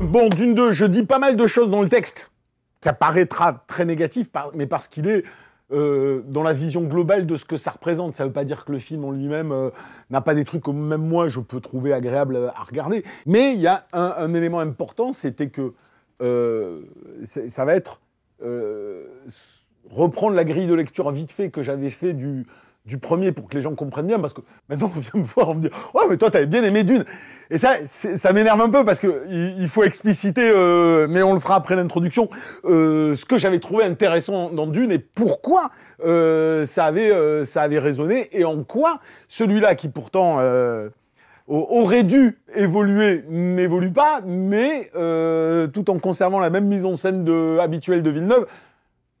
Bon, d'une deux, je dis pas mal de choses dans le texte qui apparaîtra très négatif, mais parce qu'il est euh, dans la vision globale de ce que ça représente. Ça veut pas dire que le film en lui-même euh, n'a pas des trucs que même moi je peux trouver agréable à regarder. Mais il y a un, élément important, c'était que euh, ça va être reprendre la grille de lecture vite fait que j'avais fait du, du premier pour que les gens comprennent bien, parce que maintenant on vient me voir, on me dit « Ouais, mais toi, t'avais bien aimé Dune !» Et ça, ça m'énerve un peu, parce que il, faut expliciter, euh, mais on le fera après l'introduction, euh, ce que j'avais trouvé intéressant dans Dune et pourquoi euh, ça, avait, ça avait résonné, et en quoi celui-là, qui pourtant... au- aurait dû évoluer, n'évolue pas, mais tout en conservant la même mise en scène habituelle de Villeneuve,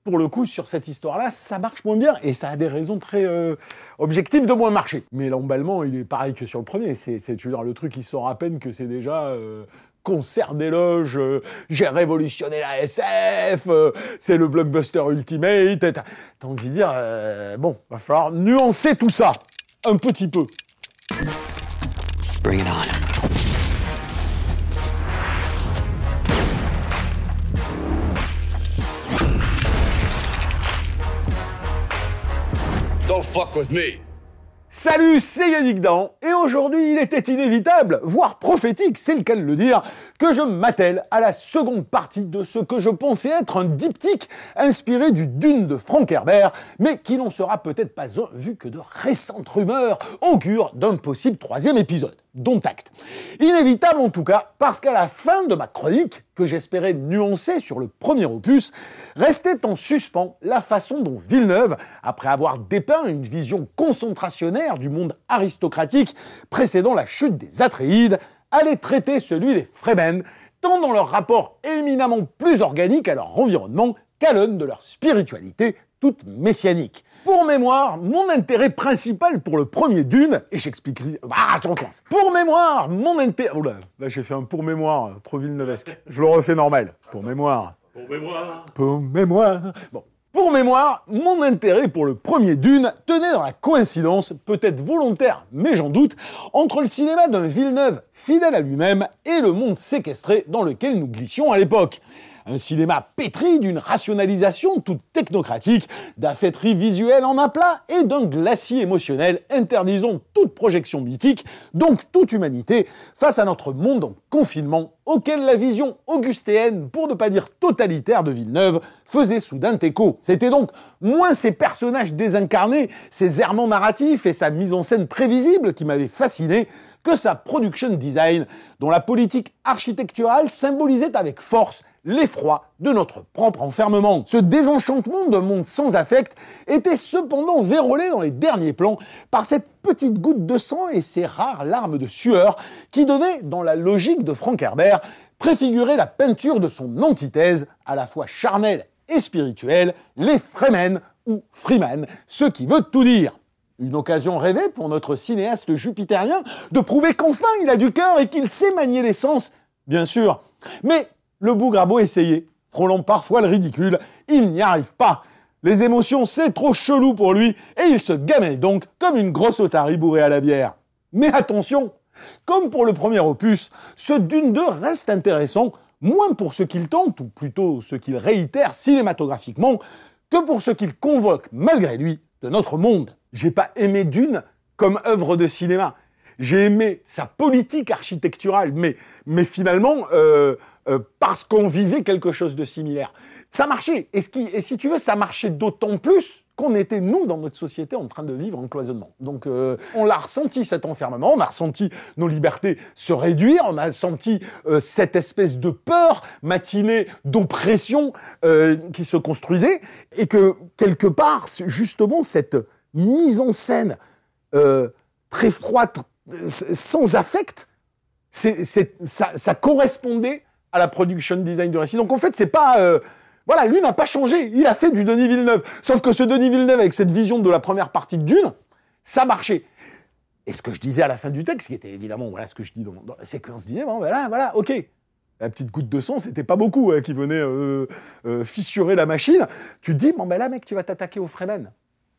pour le coup, sur cette histoire-là, ça marche moins bien et ça a des raisons très euh, objectives de moins marcher. Mais l'emballement, il est pareil que sur le premier. C'est, dire, le truc, il sort à peine que c'est déjà euh, concert d'éloges, euh, j'ai révolutionné la SF, c'est le blockbuster ultimate. T'as, t'as envie dire, bon, va falloir nuancer tout ça un petit peu. Bring it on. Salut, c'est Yannick Dan, et aujourd'hui il était inévitable, voire prophétique, c'est le cas de le dire, que je m'attelle à la seconde partie de ce que je pensais être un diptyque inspiré du Dune de Frank Herbert, mais qui n'en sera peut-être pas un vu que de récentes rumeurs augurent d'un possible troisième épisode, dont. Inévitable en tout cas, parce qu'à la fin de ma chronique, que j'espérais nuancer sur le premier opus, restait en suspens la façon dont Villeneuve, après avoir dépeint une vision concentrationnaire du monde aristocratique précédant la chute des Atréides, allait traiter celui des Fremen, tant dans leur rapport éminemment plus organique à leur environnement qu'à l'aune de leur spiritualité toute messianique. Pour mémoire, mon intérêt principal pour le premier Dune, et j'expliquerai... Ah, je recommence. Pour mémoire, mon intérêt... Oula, là j'ai fait un pour mémoire, euh, trop villeneuesque. Je le refais normal. Pour mémoire. Pour mémoire. Pour mémoire. Bon. Pour mémoire, mon intérêt pour le premier Dune tenait dans la coïncidence, peut-être volontaire, mais j'en doute, entre le cinéma d'un Villeneuve fidèle à lui-même et le monde séquestré dans lequel nous glissions à l'époque. Un cinéma pétri d'une rationalisation toute technocratique, d'affaîtrie visuelle en aplat et d'un glacier émotionnel interdisant toute projection mythique, donc toute humanité, face à notre monde en confinement auquel la vision augustéenne, pour ne pas dire totalitaire de Villeneuve, faisait soudain écho. C'était donc moins ces personnages désincarnés, ses errements narratifs et sa mise en scène prévisible qui m'avaient fasciné, que sa production design, dont la politique architecturale symbolisait avec force l'effroi de notre propre enfermement. Ce désenchantement d'un monde sans affect était cependant vérolé dans les derniers plans par cette petite goutte de sang et ces rares larmes de sueur qui devaient, dans la logique de Frank Herbert, préfigurer la peinture de son antithèse, à la fois charnelle et spirituelle, les Fremen ou Freeman, ce qui veut tout dire. Une occasion rêvée pour notre cinéaste jupitérien de prouver qu'enfin il a du cœur et qu'il sait manier les sens, bien sûr. Mais le bougre a beau essayer, frôlant parfois le ridicule, il n'y arrive pas. Les émotions, c'est trop chelou pour lui, et il se gamelle donc comme une grosse otarie bourrée à la bière. Mais attention, comme pour le premier opus, ce Dune 2 reste intéressant, moins pour ce qu'il tente, ou plutôt ce qu'il réitère cinématographiquement, que pour ce qu'il convoque, malgré lui, de notre monde. J'ai pas aimé Dune comme œuvre de cinéma. J'ai aimé sa politique architecturale, mais, mais finalement, euh, euh, parce qu'on vivait quelque chose de similaire. Ça marchait. Et, si tu veux, ça marchait d'autant plus qu'on était, nous, dans notre société, en train de vivre en cloisonnement. Donc, euh, on l'a ressenti, cet enfermement, on a ressenti nos libertés se réduire, on a senti cette espèce de peur matinée d'oppression qui se construisait, et que, quelque part, justement, cette mise en scène très froide, sans affect, ça, correspondait à la production design du récit. Donc, en fait, c'est pas voilà, lui n'a pas changé. Il a fait du Denis Villeneuve. Sauf que ce Denis Villeneuve, avec cette vision de la première partie de Dune, ça marchait. Et ce que je disais à la fin du texte, qui était évidemment, voilà ce que je dis dans, la séquence, disait, bon, voilà, voilà, ok. La petite goutte de sang, c'était pas beaucoup hein, qui venait euh, euh, fissurer la machine. Tu te dis, bon, ben là, mec, tu vas t'attaquer au Fremen.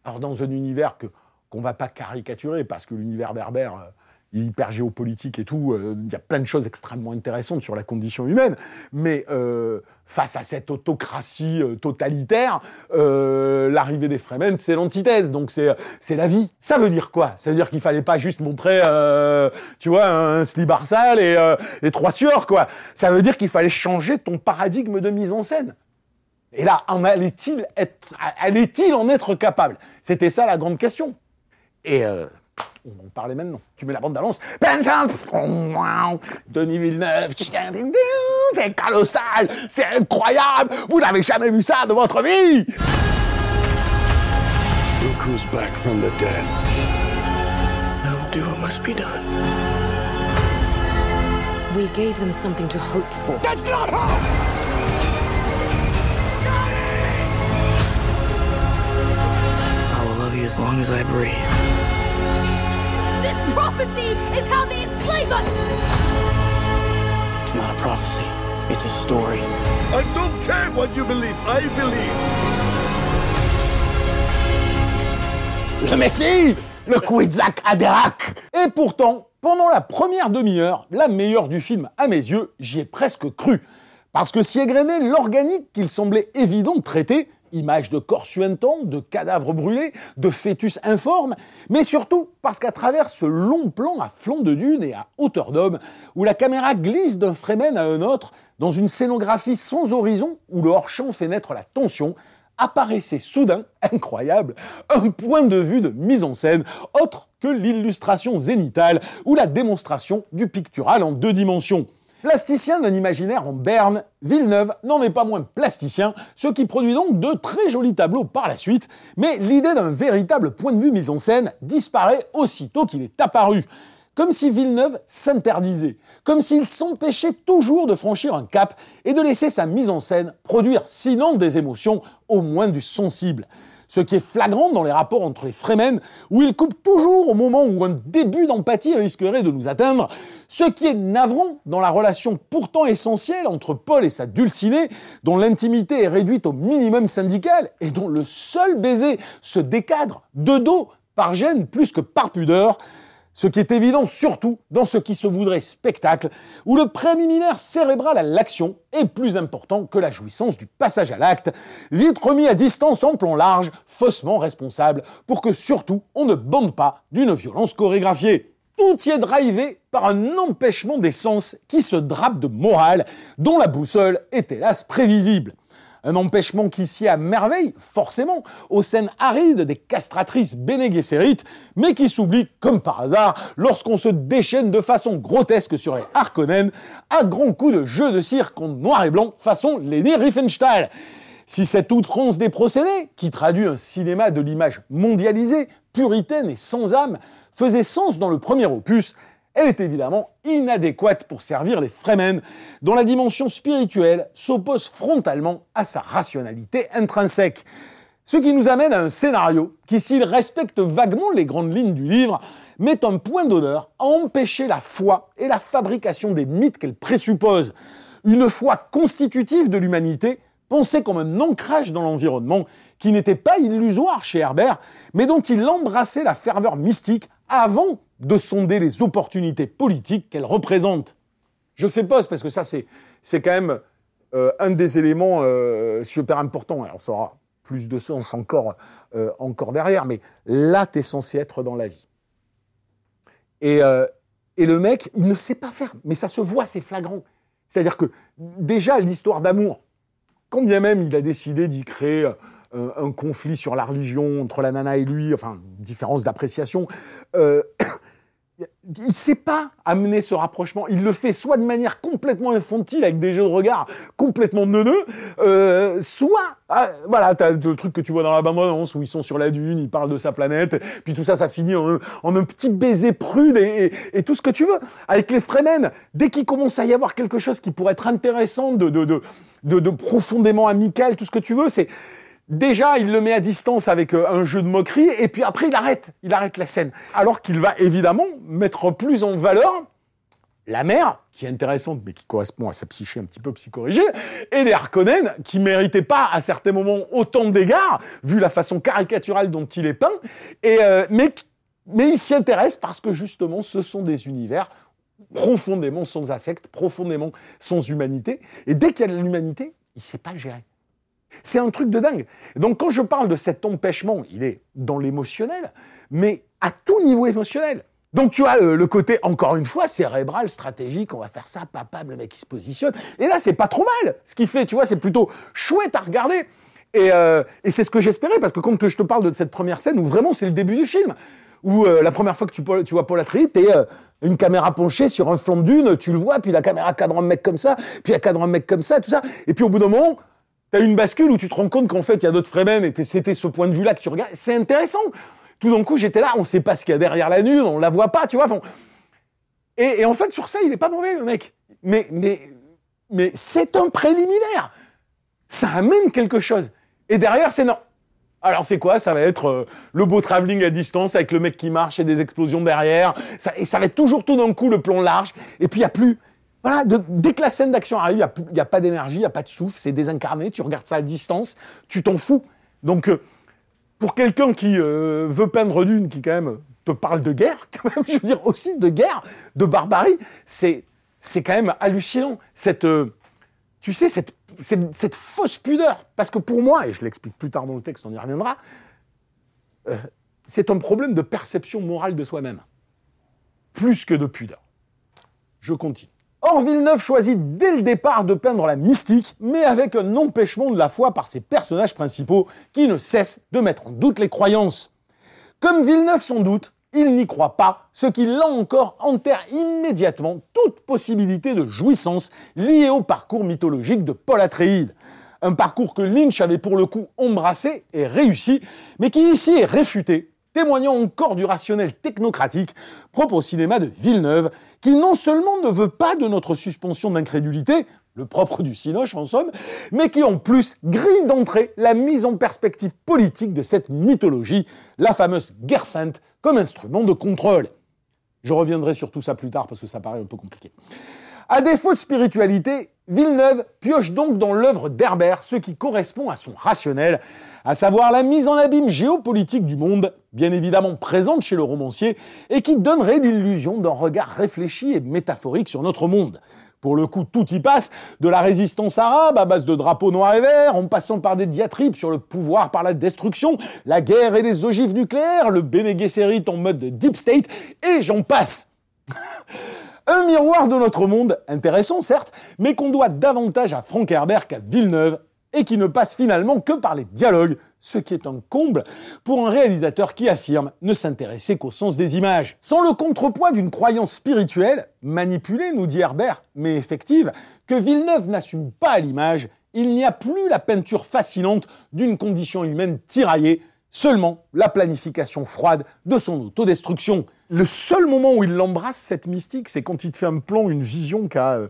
Alors, dans un univers que qu'on va pas caricaturer, parce que l'univers berbère, euh, hyper géopolitique et tout. Euh, il y a plein de choses extrêmement intéressantes sur la condition humaine. Mais euh, face à cette autocratie totalitaire, l'arrivée des Fremen, c'est l'antithèse. Donc c'est la vie. Ça veut dire quoi? Ça veut dire qu'il fallait pas juste montrer, tu vois, un slip sale et, trois sueurs, quoi. Ça veut dire qu'il fallait changer ton paradigme de mise en scène. Et là, allait-il allait-il en être capable? C'était ça la grande question. Et on en parlait maintenant. Tu mets la bande d'annonce. Denis Villeneuve, c'est colossal, c'est incroyable, vous n'avez jamais vu ça de votre vie. Look who's back from the dead. Will do what must be done. We gave them something to hope for. That's not hope! Long as I breathe. This prophecy is how they enslave us! It's not a prophecy, it's a story. I don't care what you believe, I believe. Le Messie Le Kouizak Adérak Et pourtant, pendant la première demi-heure, la meilleure du film à mes yeux, j'y ai presque cru. Parce que si égrené l'organique qu'il semblait évident de traiter, images de corps suintants, de cadavres brûlés, de fœtus informes, mais surtout parce qu'à travers ce long plan à flanc de dune et à hauteur d'homme, où la caméra glisse d'un Fremen à un autre, dans une scénographie sans horizon, où le hors-champ fait naître la tension, apparaissait soudain, incroyable, un point de vue de mise en scène autre que l'illustration zénitale ou la démonstration du pictural en deux dimensions. Plasticien d'un imaginaire en berne, Villeneuve n'en est pas moins plasticien, ce qui produit donc de très jolis tableaux par la suite, mais l'idée d'un véritable point de vue mise en scène disparaît aussitôt qu'il est apparu. Comme si Villeneuve s'interdisait, comme s'il s'empêchait toujours de franchir un cap et de laisser sa mise en scène produire sinon des émotions, au moins du sensible ce qui est flagrant dans les rapports entre les Fremen, où ils coupent toujours au moment où un début d'empathie risquerait de nous atteindre, ce qui est navrant dans la relation pourtant essentielle entre Paul et sa dulcinée, dont l'intimité est réduite au minimum syndical et dont le seul baiser se décadre de dos par gêne plus que par pudeur, ce qui est évident surtout dans ce qui se voudrait spectacle, où le préliminaire cérébral à l'action est plus important que la jouissance du passage à l'acte, vite remis à distance en plan large, faussement responsable, pour que surtout on ne bande pas d'une violence chorégraphiée. Tout y est drivé par un empêchement des sens qui se drape de morale, dont la boussole est hélas prévisible. Un empêchement qui sied à merveille, forcément, aux scènes arides des castratrices Bene mais qui s'oublie, comme par hasard, lorsqu'on se déchaîne de façon grotesque sur les Harkonnen, à grands coups de jeu de cirque en noir et blanc, façon Lady Riefenstahl. Si cette outrance des procédés, qui traduit un cinéma de l'image mondialisée, puritaine et sans âme, faisait sens dans le premier opus, elle est évidemment inadéquate pour servir les Fremen, dont la dimension spirituelle s'oppose frontalement à sa rationalité intrinsèque. Ce qui nous amène à un scénario qui, s'il respecte vaguement les grandes lignes du livre, met un point d'honneur à empêcher la foi et la fabrication des mythes qu'elle présuppose. Une foi constitutive de l'humanité, pensée comme un ancrage dans l'environnement, qui n'était pas illusoire chez Herbert, mais dont il embrassait la ferveur mystique avant de sonder les opportunités politiques qu'elle représente. Je fais pause parce que ça, c'est, c'est quand même euh, un des éléments euh, super importants. Alors, ça aura plus de sens encore, euh, encore derrière, mais là, tu es censé être dans la vie. Et, et le mec, il ne sait pas faire, mais ça se voit, c'est flagrant. C'est-à-dire que déjà, l'histoire d'amour, quand bien même il a décidé d'y créer un conflit sur la religion entre la nana et lui, enfin, différence d'appréciation, il ne sait pas amener ce rapprochement. Il le fait soit de manière complètement infantile, avec des jeux de regard complètement neuneux, euh, soit, ah, voilà, t'as le truc que tu vois dans la bande-annonce où ils sont sur la dune, ils parlent de sa planète, puis tout ça, ça finit en, un petit baiser prude et, tout ce que tu veux. Avec les Fremen, dès qu'il commence à y avoir quelque chose qui pourrait être intéressant, de, profondément amical, tout ce que tu veux, c'est Déjà, il le met à distance avec euh, un jeu de moquerie, et puis après, il arrête, il arrête la scène. Alors qu'il va évidemment mettre plus en valeur la mère, qui est intéressante, mais qui correspond à sa psyché un petit peu psychorigide, et les Harkonnen, qui méritaient pas à certains moments autant d'égards, vu la façon caricaturale dont il est peint, et, euh, mais, il s'y intéresse parce que justement, ce sont des univers profondément sans affect, profondément sans humanité, et dès qu'il y a de l'humanité, il sait pas gérer. C'est un truc de dingue. Donc quand je parle de cet empêchement, il est dans l'émotionnel, mais à tout niveau émotionnel. Donc tu as le, côté, encore une fois, cérébral, stratégique, on va faire ça, papa, le mec qui se positionne. Et là, c'est pas trop mal. Ce qu'il fait, tu vois, c'est plutôt chouette à regarder. Et, euh, c'est ce que j'espérais, parce que quand je te parle de cette première scène, où vraiment c'est le début du film, où euh, la première fois que tu, tu vois Paul Atreides, t'es euh, une caméra penchée sur un flanc de dune, tu le vois, puis la caméra cadre un mec comme ça, puis elle cadre un mec comme ça, tout ça. Et puis au bout d'un moment, Une bascule où tu te rends compte qu'en fait, il y a d'autres Fremen et c'était ce point de vue-là que tu regardes. C'est intéressant. Tout d'un coup, j'étais là, on sait pas ce qu'il y a derrière la nuit, on la voit pas, tu vois. Et, en fait, sur ça, il est pas mauvais, le mec. Mais, mais, mais c'est un préliminaire. Ça amène quelque chose. Et derrière, c'est non. Alors c'est quoi? Ça va être euh, le beau travelling à distance avec le mec qui marche et des explosions derrière. Et ça va être toujours tout d'un coup le plan large. Et puis il y a plus, voilà, dès que la scène d'action arrive, il n'y a, pas d'énergie, il n'y a pas de souffle, c'est désincarné, tu regardes ça à distance, tu t'en fous. Donc, euh, pour quelqu'un qui euh, veut peindre d'une, qui quand même te parle de guerre, quand même, je veux dire aussi de guerre, de barbarie, c'est, quand même hallucinant. Euh, tu sais, cette, fausse pudeur. Parce que pour moi, et je l'explique plus tard dans le texte, on y reviendra, c'est un problème de perception morale de soi-même. Plus que de pudeur. Je continue. Or, Villeneuve choisit dès le départ de peindre la mystique, mais avec un empêchement de la foi par ses personnages principaux qui ne cessent de mettre en doute les croyances. Comme Villeneuve sans doute, il n'y croit pas, ce qui là encore enterre immédiatement toute possibilité de jouissance liée au parcours mythologique de Paul Atreides. Un parcours que Lynch avait pour le coup embrassé et réussi, mais qui ici est réfuté témoignant encore du rationnel technocratique propre au cinéma de Villeneuve, qui non seulement ne veut pas de notre suspension d'incrédulité, le propre du Cinoche en somme, mais qui en plus grille d'entrée la mise en perspective politique de cette mythologie, la fameuse guerre sainte comme instrument de contrôle. Je reviendrai sur tout ça plus tard parce que ça paraît un peu compliqué. À défaut de spiritualité, Villeneuve pioche donc dans l'œuvre d'Herbert ce qui correspond à son rationnel, à savoir la mise en abîme géopolitique du monde, bien évidemment présente chez le romancier, et qui donnerait l'illusion d'un regard réfléchi et métaphorique sur notre monde. Pour le coup, tout y passe, de la résistance arabe à base de drapeaux noirs et verts, en passant par des diatribes sur le pouvoir par la destruction, la guerre et les ogives nucléaires, le Bene en mode deep state, et j'en passe. Un miroir de notre monde, intéressant certes, mais qu'on doit davantage à Frank Herbert qu'à Villeneuve, et qui ne passe finalement que par les dialogues, ce qui est un comble pour un réalisateur qui affirme ne s'intéresser qu'au sens des images. Sans le contrepoids d'une croyance spirituelle, manipulée, nous dit Herbert, mais effective, que Villeneuve n'assume pas à l'image, il n'y a plus la peinture fascinante d'une condition humaine tiraillée, seulement la planification froide de son autodestruction. Le seul moment où il l'embrasse, cette mystique, c'est quand il te fait un plan, une vision qu'a euh,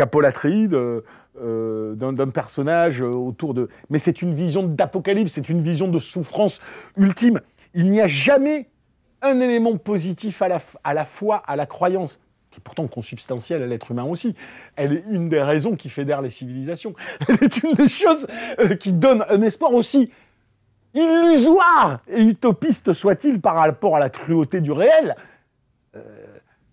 euh, euh, d'un personnage autour de... Mais c'est une vision d'apocalypse, c'est une vision de souffrance ultime. Il n'y a jamais un élément positif à la, à la foi, à la croyance, qui est pourtant consubstantielle à l'être humain aussi. Elle est une des raisons qui fédère les civilisations. Elle est une des choses qui donne un espoir aussi illusoire et utopiste soit-il par rapport à la cruauté du réel, euh,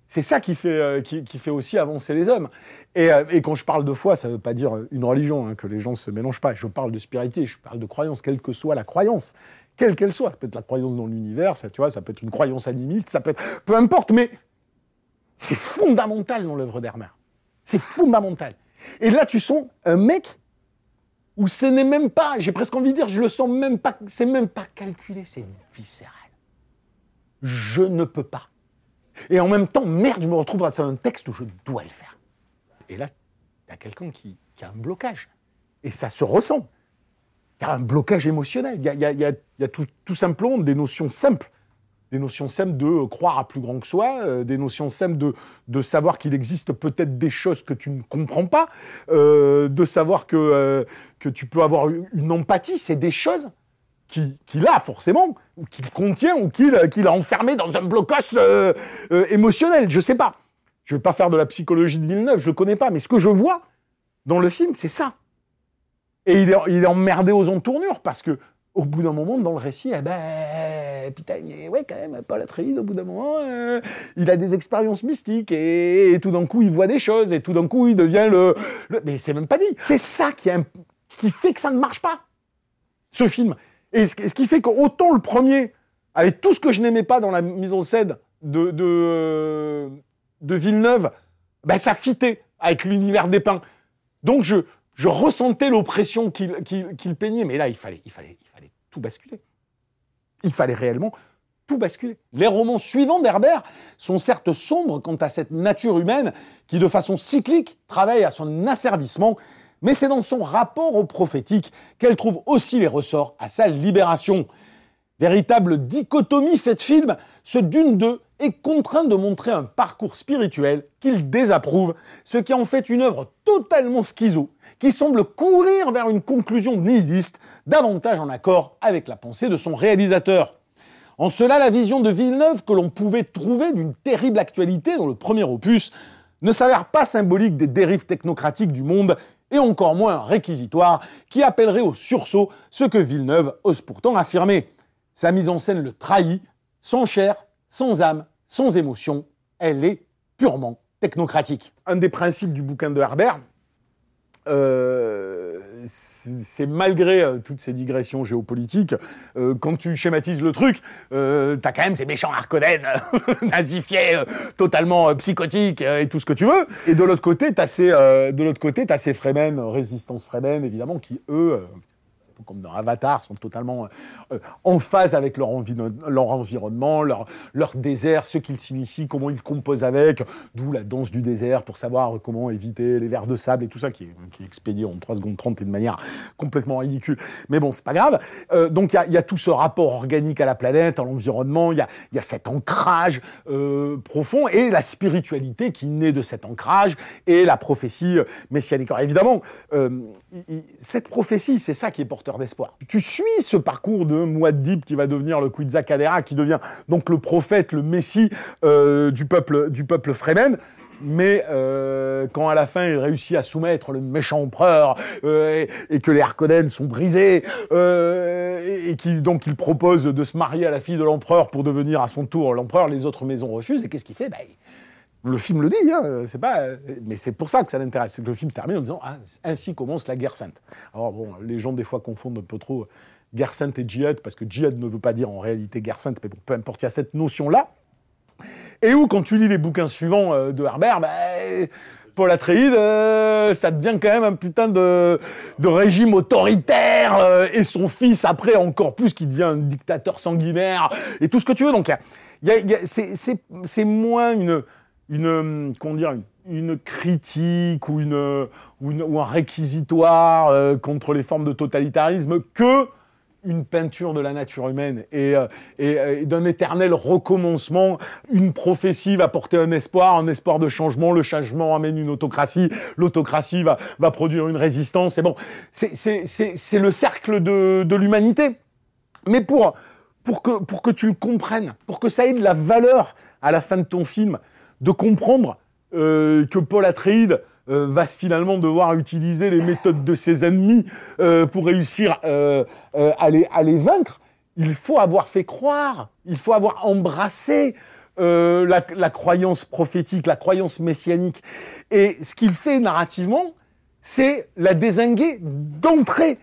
c'est ça qui fait, euh, qui, fait aussi avancer les hommes. Et, euh, et, quand je parle de foi, ça ne veut pas dire une religion, hein, que les gens ne se mélangent pas. Je parle de spiritualité, je parle de croyance, quelle que soit la croyance, quelle qu'elle soit. Ça peut être la croyance dans l'univers, ça, tu vois, ça peut être une croyance animiste, ça peut être... Peu importe, mais c'est fondamental dans l'œuvre d'Hermer. C'est fondamental. Et là, tu sens un mec où ce n'est même pas, j'ai presque envie de dire, je le sens même pas, c'est même pas calculé, c'est viscéral. Je ne peux pas. Et en même temps, merde, je me retrouve face à un texte où je dois le faire. Et là, il y a quelqu'un qui, a un blocage. Et ça se ressent. Il y a un blocage émotionnel. Il y a, tout, simplement des notions simples. Des notions simples de euh, croire à plus grand que soi, euh, des notions simples de, savoir qu'il existe peut-être des choses que tu ne comprends pas, euh, de savoir que, tu peux avoir une empathie. C'est des choses qu'il a forcément, ou qu'il contient, ou qu'il a enfermé dans un blocage émotionnel. Je sais pas. Je vais pas faire de la psychologie de Villeneuve, je le connais pas, mais ce que je vois dans le film, c'est ça. Et il est, emmerdé aux entournures parce que au bout d'un moment, dans le récit, eh ben, putain, mais ouais, quand même, Paul Atreides, au bout d'un moment, euh, il a des expériences mystiques et, tout d'un coup, il voit des choses et tout d'un coup, il devient le. le- mais c'est même pas dit. C'est ça qui, fait que ça ne marche pas, ce film. Et ce, qui fait qu'autant le premier, avec tout ce que je n'aimais pas dans la mise en scène de, de, de Villeneuve, ben, ça fitait avec l'univers des pins. Donc je, je ressentais l'oppression qu'il peignait, mais là, il fallait, il, fallait, il fallait tout basculer. Il fallait réellement tout basculer. Les romans suivants d'Herbert sont certes sombres quant à cette nature humaine qui, de façon cyclique, travaille à son asservissement, mais c'est dans son rapport au prophétique qu'elle trouve aussi les ressorts à sa libération. Véritable dichotomie faite film, ce Dune 2 est contraint de montrer un parcours spirituel qu'il désapprouve, ce qui en fait une œuvre totalement schizo, qui semble courir vers une conclusion nihiliste, davantage en accord avec la pensée de son réalisateur. En cela, la vision de Villeneuve que l'on pouvait trouver d'une terrible actualité dans le premier opus ne s'avère pas symbolique des dérives technocratiques du monde et encore moins réquisitoire qui appellerait au sursaut ce que Villeneuve ose pourtant affirmer. Sa mise en scène le trahit, chair, sans âme, sans émotion, elle est purement technocratique. Un des principes du bouquin de Herbert, euh, c'est malgré euh, toutes ces digressions géopolitiques, euh, quand tu schématises le truc, t'as quand même ces méchants Harkonnen nazifiés, totalement psychotiques et tout ce que tu veux. Et de l'autre côté, t'as ces, de l'autre côté, t'as ces Fremen, résistance Fremen évidemment, qui eux, comme dans Avatar, sont totalement euh, en phase avec leur, envi- leur environnement, leur, désert, ce qu'ils signifient, comment ils composent avec, d'où la danse du désert pour savoir comment éviter les vers de sable et tout ça qui qui est expédié en 3 secondes 30 et de manière complètement ridicule. Mais bon, c'est pas grave. Euh, donc il y a, tout ce rapport organique à la planète, à l'environnement, il y a, y a cet ancrage euh, profond et la spiritualité qui naît de cet ancrage et la prophétie messianique. Alors, évidemment, cette prophétie, c'est ça qui est d'espoir. Tu suis ce parcours de Muad'Dib qui va devenir le Quetzalcoatl, qui devient donc le prophète, le messie euh, du peuple du peuple Fremen. Mais euh, quand à la fin il réussit à soumettre le méchant empereur euh, et, que les Harkonnen sont brisés et, qu'il propose de se marier à la fille de l'empereur pour devenir à son tour l'empereur, les autres maisons refusent et qu'est-ce qu'il fait? Il- le film le dit, hein, c'est pas, mais c'est pour ça que ça l'intéresse. Le film se termine en disant ah, ainsi commence la guerre sainte. Alors bon, les gens des fois confondent un peu trop guerre sainte et djihad parce que djihad ne veut pas dire en réalité guerre sainte, mais bon, peu importe, il y a cette notion là. Et où quand tu lis les bouquins suivants euh, de Herbert, bah, Paul Atreides, euh, ça devient quand même un putain de, régime autoritaire euh, et son fils après encore plus qui devient un dictateur sanguinaire et tout ce que tu veux. Donc c'est moins une une euh, comment dire une, critique ou une ou, un réquisitoire euh, contre les formes de totalitarisme que une peinture de la nature humaine et, euh, et, d'un éternel recommencement. Une prophétie va porter un espoir, un espoir de changement. Le changement amène une autocratie. L'autocratie va, va produire une résistance. Et bon, c'est le cercle de, de l'humanité. Mais pour, pour, que, pour que tu le comprennes, pour que ça ait de la valeur à la fin de ton film, de comprendre euh, que Paul Atreides euh, va finalement devoir utiliser les méthodes de ses ennemis euh, pour réussir à, les, à les vaincre, il faut avoir fait croire, il faut avoir embrassé la, la croyance prophétique, la croyance messianique. Et ce qu'il fait narrativement, c'est la désinguer d'entrée.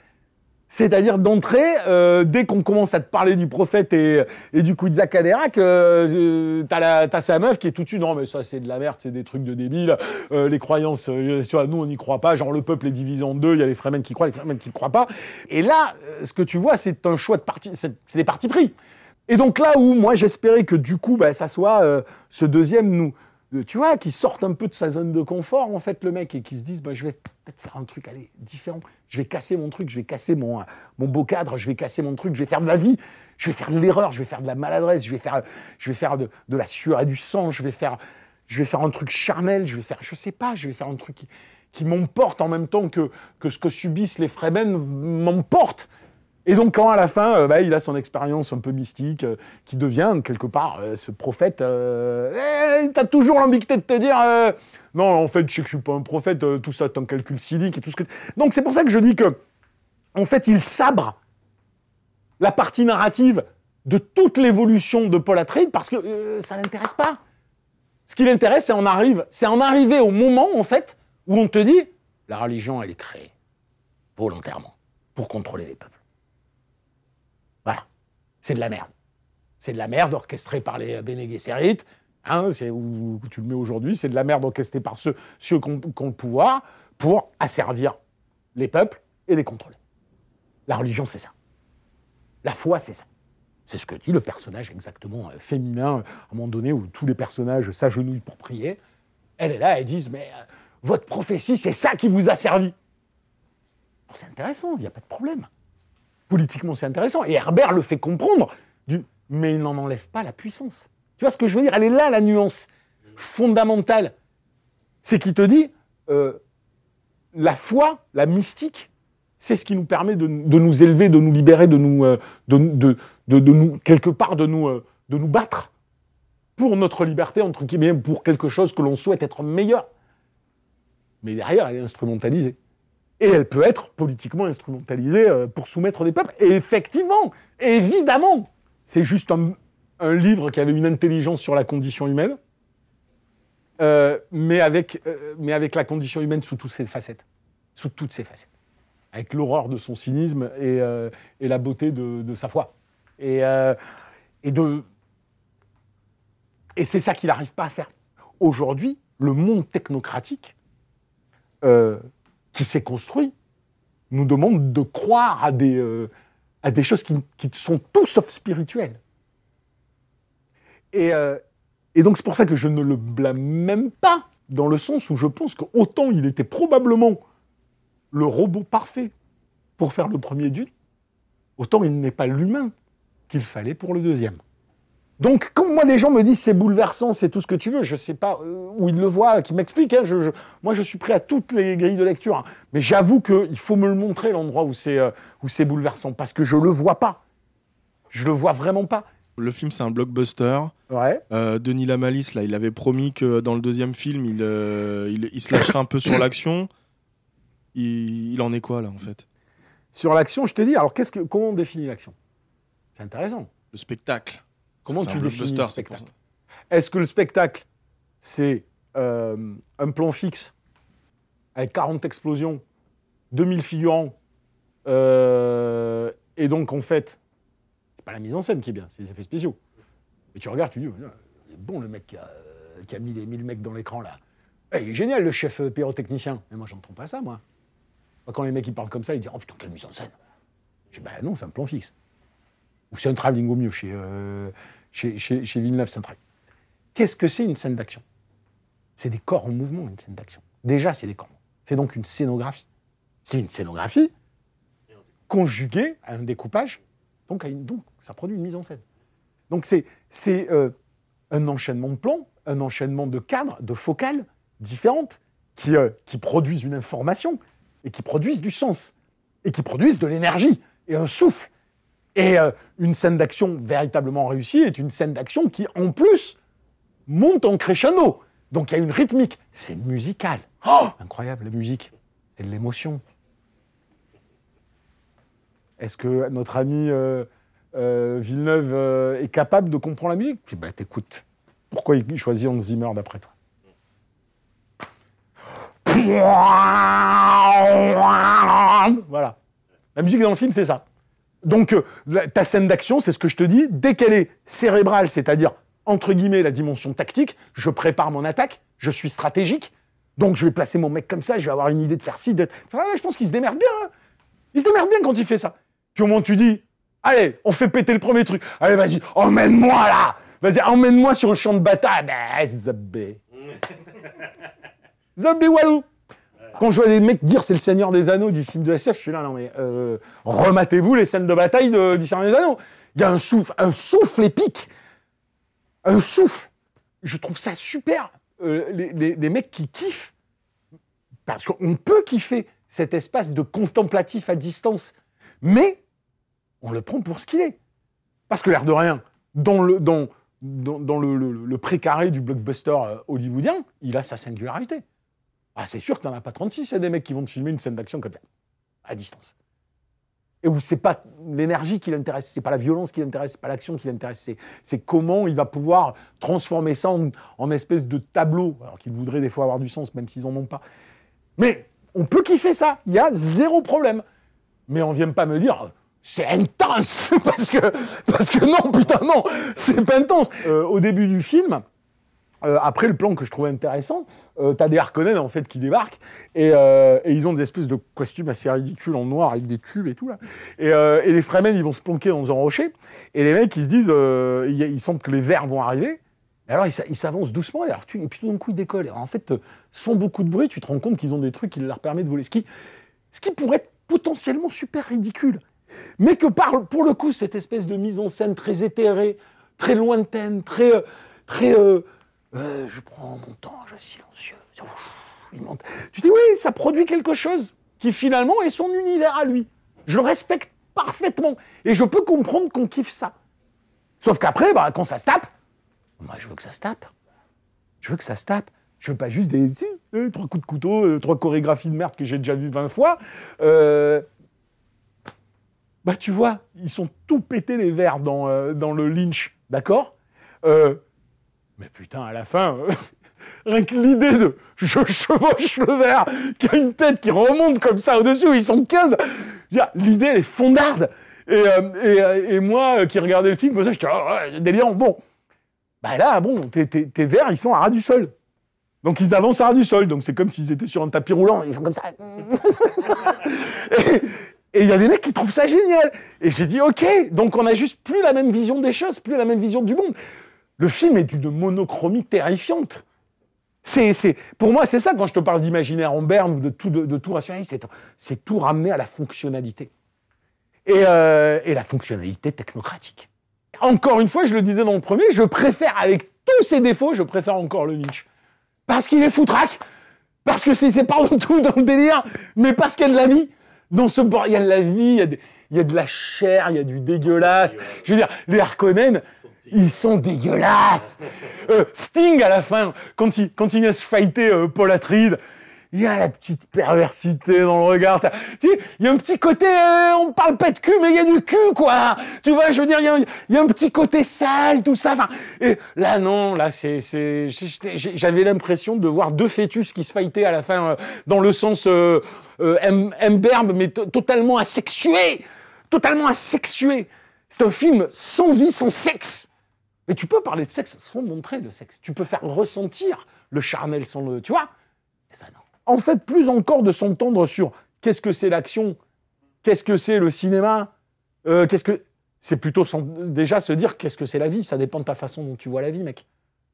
C'est-à-dire d'entrée, euh, dès qu'on commence à te parler du prophète et, du coup de Zacadérac, euh, t'as, sa meuf qui est tout de suite, non mais ça c'est de la merde, c'est des trucs de débiles, euh, les croyances, euh, tu vois, nous on n'y croit pas, genre le peuple est divisé en deux, il y a les Fremen qui croient, les Fremen qui ne croient pas. Et là, euh, ce que tu vois, c'est un choix de parti, c'est, des partis pris. Et donc là où moi j'espérais que du coup, bah, ça soit ce deuxième, nous, tu vois, qui sorte un peu de sa zone de confort, en fait, le mec, et qui se dise, bah, je vais peut-être faire un truc différent. Je vais casser mon truc, je vais casser mon, euh, beau cadre, je vais casser mon truc, je vais faire de la vie, je vais faire de l'erreur, je vais faire de la maladresse, je vais faire, de, la sueur et du sang, je vais faire, un truc charnel, je vais faire, je sais pas, je vais faire un truc qui, m'emporte en même temps que, que ce que subissent les Fremen m'emporte. Et donc, quand à la fin, euh, bah, il a son expérience un peu mystique, euh, qui devient quelque part euh, ce prophète, euh, eh, t'as toujours l'ambiguïté de te dire, non, en fait, je sais que je suis pas un prophète, tout ça un calcul cynique et tout ce que. Donc, c'est pour ça que je dis que, en fait, il sabre la partie narrative de toute l'évolution de Paul Atreides parce que ça l'intéresse pas. Ce qui l'intéresse, c'est en arrive, c'est en arriver au moment, en fait, où on te dit, la religion, elle est créée volontairement pour contrôler les peuples. C'est de la merde. C'est de la merde orchestrée par les Bene Gesserit. Hein, où, tu le mets aujourd'hui. C'est de la merde orchestrée par ceux, qui ont, le pouvoir pour asservir les peuples et les contrôler. La religion, c'est ça. La foi, c'est ça. C'est ce que dit le personnage exactement euh, féminin, euh, à un moment donné où tous les personnages s'agenouillent pour prier. Elle est là, elles disent, mais euh, votre prophétie, c'est ça qui vous a servi. C'est intéressant, il n'y a pas de problème. Politiquement, c'est intéressant. Et Herbert le fait comprendre, mais il n'en enlève pas la puissance. Tu vois ce que je veux dire? Elle est là, la nuance fondamentale. C'est qu'il te dit, euh, la foi, la mystique, c'est ce qui nous permet de, nous élever, de nous libérer, de nous, euh, de, quelque part, de nous, euh, de nous battre pour notre liberté, entre guillemets, pour quelque chose que l'on souhaite être meilleur. Mais derrière, elle est instrumentalisée. Et elle peut être politiquement instrumentalisée euh, pour soumettre des peuples. Et effectivement, évidemment, c'est juste un, livre qui avait une intelligence sur la condition humaine, euh, mais, avec, euh, mais avec la condition humaine sous toutes ses facettes. Sous toutes ses facettes. Avec l'horreur de son cynisme et, et la beauté de, de sa foi. Et, et de, et c'est ça qu'il n'arrive pas à faire. Aujourd'hui, le monde technocratique qui s'est construit nous demande de croire à des, euh, à des choses qui, qui sont tout sauf spirituelles. Et, euh, et donc c'est pour ça que je ne le blâme même pas, dans le sens où je pense qu'autant il était probablement le robot parfait pour faire le premier Dune, autant il n'est pas l'humain qu'il fallait pour le deuxième. Donc, quand moi des gens me disent c'est bouleversant, c'est tout ce que tu veux, je sais pas euh, où ils le voient, qui m'expliquent. hein, je- je- moi, je suis prêt à toutes les grilles de lecture, hein. mais j'avoue qu'il faut me le montrer l'endroit où c'est euh, où c'est bouleversant parce que je le vois pas. Je le vois vraiment pas. Le film, c'est un blockbuster. Ouais. Euh, Denis Lamalis, là, il avait promis que dans le deuxième film, il, euh, il, il se lâcherait un peu sur l'action. Il, il en est quoi, là, en fait? Sur l'action, je t'ai dit. Alors, qu'est-ce que comment on définit l'action? C'est intéressant. Le spectacle. Comment tu définis le spectacle Est-ce que le spectacle, c'est euh, un plan fixe avec 40 explosions, 2000 figurants, euh, et donc en fait, c'est pas la mise en scène qui est bien, c'est les effets spéciaux. Et tu regardes, tu dis, il est bon le mec qui a, qui a mis les 1000 mecs dans l'écran là. Eh, il est génial le chef euh, pyrotechnicien. Mais moi, j'entends pas ça, moi. Moi, Quand les mecs ils parlent comme ça, ils disent, oh putain, quelle mise en scène. Je dis, bah non, c'est un plan fixe. Ou c'est un travelling au mieux chez, euh, chez, chez, Villeneuve Central. Qu'est-ce que c'est une scène d'action? C'est des corps en mouvement, une scène d'action. Déjà, c'est des corps. C'est donc une scénographie. C'est une scénographie conjuguée à un découpage, donc ça produit une mise en scène. Donc c'est c'est, euh, un enchaînement de plans, un enchaînement de cadres, de focales différentes qui, euh, qui produisent une information et qui produisent du sens et qui produisent de l'énergie et un souffle. Et euh, une scène d'action véritablement réussie est une scène d'action qui, en plus, monte en crescendo. Donc il y a une rythmique. C'est musical. Oh Incroyable, la musique. C'est de l'émotion. Est-ce que notre ami euh, euh, Villeneuve est capable de comprendre la musique? Puis bah t'écoutes. Pourquoi il choisit Hans Zimmer d'après toi? Voilà. La musique dans le film, c'est ça. Donc, euh, la- ta scène d'action, c'est ce que je te dis, dès qu'elle est cérébrale, c'est-à-dire, entre guillemets, la dimension tactique, je prépare mon attaque, je suis stratégique, donc je vais placer mon mec comme ça, je vais avoir une idée de faire ci, de... Enfin, là, je pense qu'il se démerde bien. hein. Il se démerde bien quand il fait ça. Puis au moment où tu dis, allez, on fait péter le premier truc. Allez, vas-y, emmène-moi là Vas-y, emmène-moi sur le champ de bataille. Ben, Zabé. Zabé Walou quand je vois des mecs dire c'est le Seigneur des Anneaux du film de SF, je suis là, non mais euh, rematez-vous les scènes de bataille de, du Seigneur des Anneaux. Il y a un souffle, un souffle épique. Un souffle. Je trouve ça super. Euh, les, mecs qui kiffent, parce qu'on peut kiffer cet espace de contemplatif à distance, mais on le prend pour ce qu'il est. Parce que l'air de rien, dans le, dans, le précaré du blockbuster euh, hollywoodien, il a sa singularité. Ah, c'est sûr que t'en as pas 36, il y a des mecs qui vont te filmer une scène d'action comme ça, à distance. Et où c'est pas l'énergie qui l'intéresse, c'est pas la violence qui l'intéresse, c'est pas l'action qui l'intéresse, c'est, comment il va pouvoir transformer ça en, espèce de tableau, alors qu'ils voudraient des fois avoir du sens, même s'ils en ont pas. Mais on peut kiffer ça, il y a zéro problème. Mais on vient pas me dire, c'est intense, parce que, parce que non, putain, non, c'est pas intense. Euh, au début du film, euh, après le plan que je trouvais intéressant, euh, t'as des Harkonnen en fait qui débarquent et, euh, et ils ont des espèces de costumes assez ridicules en noir avec des tubes et tout là. Et, euh, les Fremen ils vont se planquer dans un rocher et les mecs ils se disent, ils, sentent que les vers vont arriver. Et alors ils s'a- ils s'avancent doucement et, alors, tu, puis tout d'un coup ils décollent. En fait, sans beaucoup de bruit, tu te rends compte qu'ils ont des trucs qui leur permettent de voler. Ce qui, ce qui pourrait être potentiellement super ridicule. Mais que pour le coup, cette espèce de mise en scène très éthérée, très lointaine, très. très euh, je prends mon temps, je suis silencieux. Il monte. Tu dis oui, ça produit quelque chose qui finalement est son univers à lui. Je le respecte parfaitement. Et je peux comprendre qu'on kiffe ça. Sauf qu'après, bah, quand ça se tape, moi je veux que ça se tape. Je veux que ça se tape. Je veux pas juste des euh, trois coups de couteau, euh, trois chorégraphies de merde que j'ai déjà vues 20 fois. Bah tu vois, ils sont tout pétés les verres dans, le lynch, d'accord? Mais putain, à la fin, euh, rien que l'idée de je chevauche le verre, qui a une tête qui remonte comme ça au-dessus, ils sont 15, je veux dire, l'idée elle est fondarde. Et, euh, euh, moi euh, qui regardais le film, comme ça, j'étais ah, ouais, délirant. Bon, bah là, bon, tes, tes, verres, ils sont à ras du sol. Donc ils avancent à ras du sol. Donc c'est comme s'ils étaient sur un tapis roulant. Ils font comme ça. Et il y a des mecs qui trouvent ça génial. Et j'ai dit, ok, donc on a juste plus la même vision des choses, plus la même vision du monde. Le film est d'une monochromie terrifiante. C'est, pour moi, c'est ça quand je te parle d'imaginaire en berne ou de tout, de, c'est, tout ramener à la fonctionnalité. Et, euh, et la fonctionnalité technocratique. Encore une fois, je le disais dans le premier, je préfère, avec tous ses défauts, je préfère encore le Lynch. Parce qu'il est foutraque, parce que c'est, pas tout dans le délire, mais parce qu'il y a de la vie. Dans ce bord, il y a de la vie, il des- il y a de la chair, il y a du dégueulasse. Je veux dire, les Harkonnen, ils sont dégueulasses. Euh, Sting, à la fin, quand il, quand il vient se fighter euh, Paul Atreides, il y a la petite perversité dans le regard. Tu sais, il y a un petit côté, euh, on parle pas de cul, mais il y a du cul, quoi. Tu vois, je veux dire, il y a, y a un petit côté sale, tout ça. Enfin, et là, non, là, c'est, c'est, j'avais l'impression de voir deux fœtus qui se fightaient à la fin, dans le sens euh, mais to- totalement asexué. Totalement asexué. C'est un film sans vie, sans sexe. Mais tu peux parler de sexe sans montrer le sexe. Tu peux faire ressentir le charnel sans le. Tu vois ça, non. En fait, plus encore de s'entendre sur qu'est-ce que c'est l'action, qu'est-ce que c'est le cinéma, euh, qu'est-ce que. C'est plutôt sans- déjà se dire qu'est-ce que c'est la vie. Ça dépend de ta façon dont tu vois la vie, mec.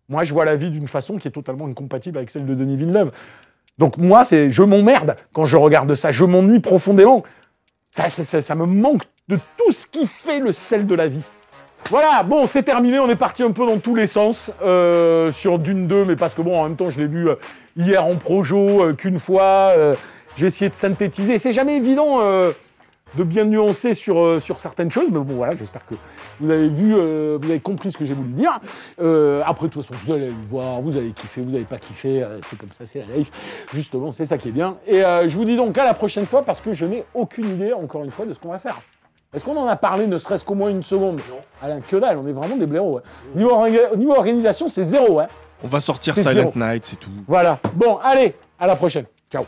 Moi, je vois la vie d'une façon qui est totalement incompatible avec celle de Denis Villeneuve. Donc, moi, c'est je m'emmerde quand je regarde ça. Je m'ennuie profondément. Ça, ça, ça- me manque de tout ce qui fait le sel de la vie. Voilà, bon, c'est terminé. On est parti un peu dans tous les sens euh, sur Dune 2, mais parce que bon, en même temps, je l'ai vu euh, hier en projo euh, qu'une fois. J'ai essayé de synthétiser. C'est jamais évident de bien nuancer sur, euh, sur certaines choses, mais bon, voilà, j'espère que vous avez vu, euh, vous avez compris ce que j'ai voulu dire. Euh, après, de toute façon, vous allez le voir, vous allez kiffer, vous n'allez pas kiffer, euh, c'est comme ça, c'est la life. Justement, c'est ça qui est bien. Et je vous dis donc à la prochaine fois parce que je n'ai aucune idée, encore une fois, de ce qu'on va faire. Est-ce qu'on en a parlé ne serait-ce qu'au moins une seconde? Non. Alain, que dalle, on est vraiment des blaireaux. ouais. Niveau, orga- niveau organisation, c'est zéro. Hein. On va sortir C'est Silent zéro. Night, c'est tout. Voilà. Bon, allez, à la prochaine. Ciao.